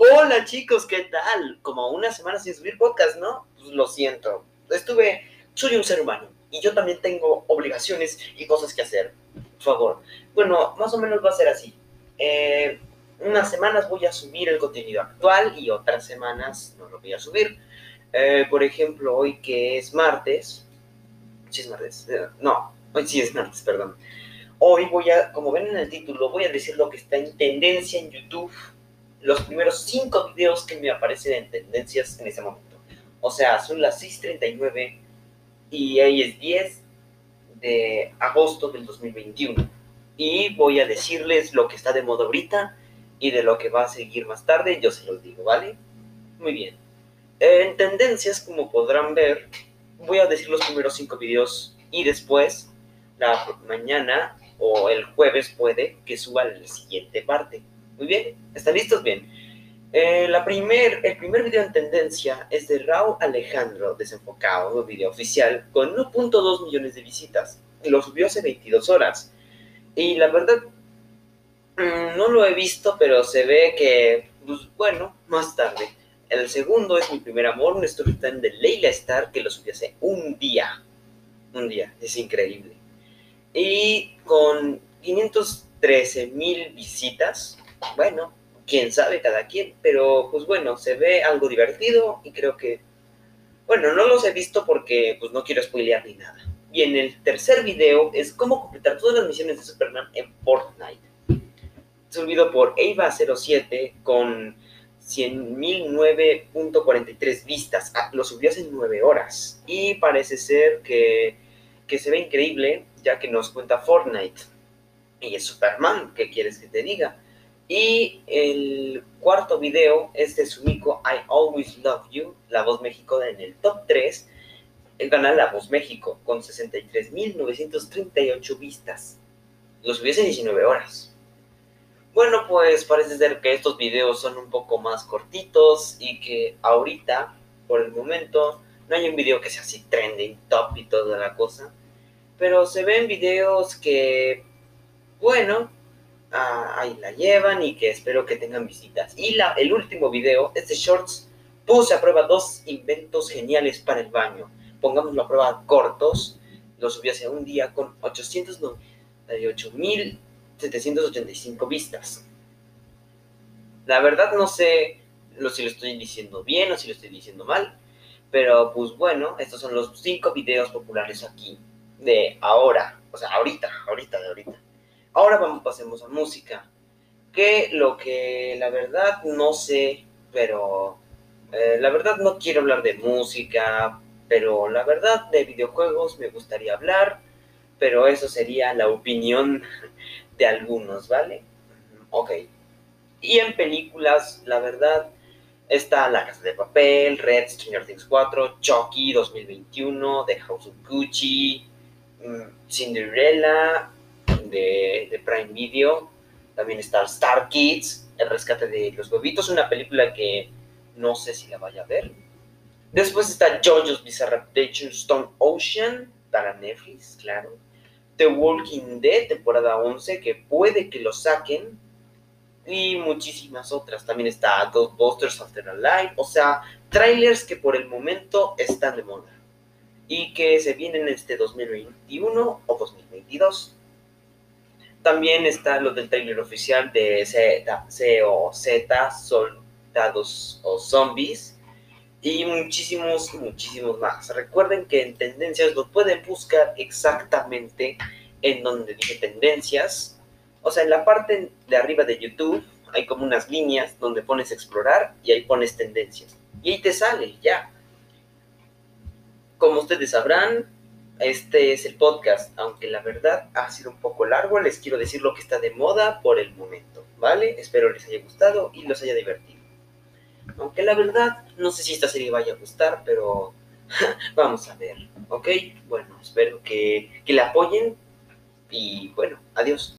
Hola chicos, ¿qué tal? Como una semana sin subir podcast, ¿no? Pues lo siento. Estuve, soy un ser humano y yo también tengo obligaciones y cosas que hacer. Por favor. Bueno, más o menos va a ser así. Eh, unas semanas voy a subir el contenido actual y otras semanas no lo voy a subir. Eh, por ejemplo, hoy que es martes. Sí es martes. eh, no, hoy sí es martes, perdón. Hoy voy a, como ven en el título, voy a decir lo que está en tendencia en YouTube. Los primeros cinco videos que me aparecen en tendencias en ese momento. O sea, son las 6.39 y ahí es 10 de agosto del 2021. Y voy a decirles lo que está de moda ahorita y de lo que va a seguir más tarde, yo se los digo, ¿vale? Muy bien. En tendencias, como podrán ver, voy a decir los primeros cinco videos y después, la mañana o el jueves puede que suba la siguiente parte. Muy bien, ¿están listos? Bien. Eh, la primer, el primer video en tendencia es de Raúl Alejandro, desenfocado, video oficial, con 1.2 millones de visitas. Lo subió hace 22 horas. Y la verdad, mm, no lo he visto, pero se ve que, pues bueno, más tarde. El segundo es Mi Primer Amor, un storytelling de Leila Star que lo subí hace un día. Un día, es increíble. Y con 513 mil visitas, bueno, quién sabe cada quien, pero pues bueno, se ve algo divertido y creo que, bueno, no los he visto porque pues no quiero spoilear ni nada. Y en el tercer video es cómo completar todas las misiones de Superman en Fortnite. Subido por Eva07 con 100.009.43 vistas. Ah, lo subió hace 9 horas. Y parece ser que, que se ve increíble ya que nos cuenta Fortnite. Y es Superman, ¿qué quieres que te diga? Y el cuarto video es de Sumiko I Always Love You, La Voz México en el top 3. El canal La Voz México con 63.938 vistas. Lo subió hace 19 horas. Bueno, pues parece ser que estos videos son un poco más cortitos y que ahorita, por el momento, no hay un video que sea así trending, top y toda la cosa. Pero se ven videos que, bueno, ah, ahí la llevan y que espero que tengan visitas. Y la, el último video, este Shorts, puse a prueba dos inventos geniales para el baño. Pongámoslo a prueba cortos. Lo subí hace un día con 898.785 vistas. La verdad no sé lo, si lo estoy diciendo bien o si lo estoy diciendo mal. Pero pues bueno, estos son los cinco videos populares aquí. De ahora. O sea, ahorita, ahorita, de ahorita. Ahora vamos, pasemos a música. Que lo que la verdad no sé, pero eh, la verdad no quiero hablar de música, pero la verdad de videojuegos me gustaría hablar, pero eso sería la opinión de algunos, ¿vale? Ok. Y en películas, la verdad, está La Casa de Papel, Red, Stranger Things 4, Chucky 2021, The House of Gucci, Cinderella, de, Prime Video. También está Star Kids, El rescate de los huevitos, una película que no sé si la vaya a ver. Después está JoJo's Bizarre Adventure Stone Ocean, para Netflix, claro. The Walking Dead, temporada 11, que puede que lo saquen. Y muchísimas otras. También está Ghostbusters After Alive. O sea, trailers que por el momento están de moda. Y que se vienen este 2021 o 2022. También está lo del trailer oficial de Z, Soldados o Zombies. Y muchísimos, muchísimos más. Recuerden que en tendencias lo pueden buscar exactamente en donde dije tendencias. O sea, en la parte de arriba de YouTube hay como unas líneas donde pones explorar y ahí pones tendencias. Y ahí te sale, ya. Como ustedes sabrán, este es el podcast, aunque la verdad ha sido un poco largo, les quiero decir lo que está de moda por el momento, ¿vale? Espero les haya gustado y los haya divertido. Aunque la verdad, no sé si esta serie vaya a gustar, pero vamos a ver, ¿ok? Bueno, espero que, que la apoyen y bueno, adiós.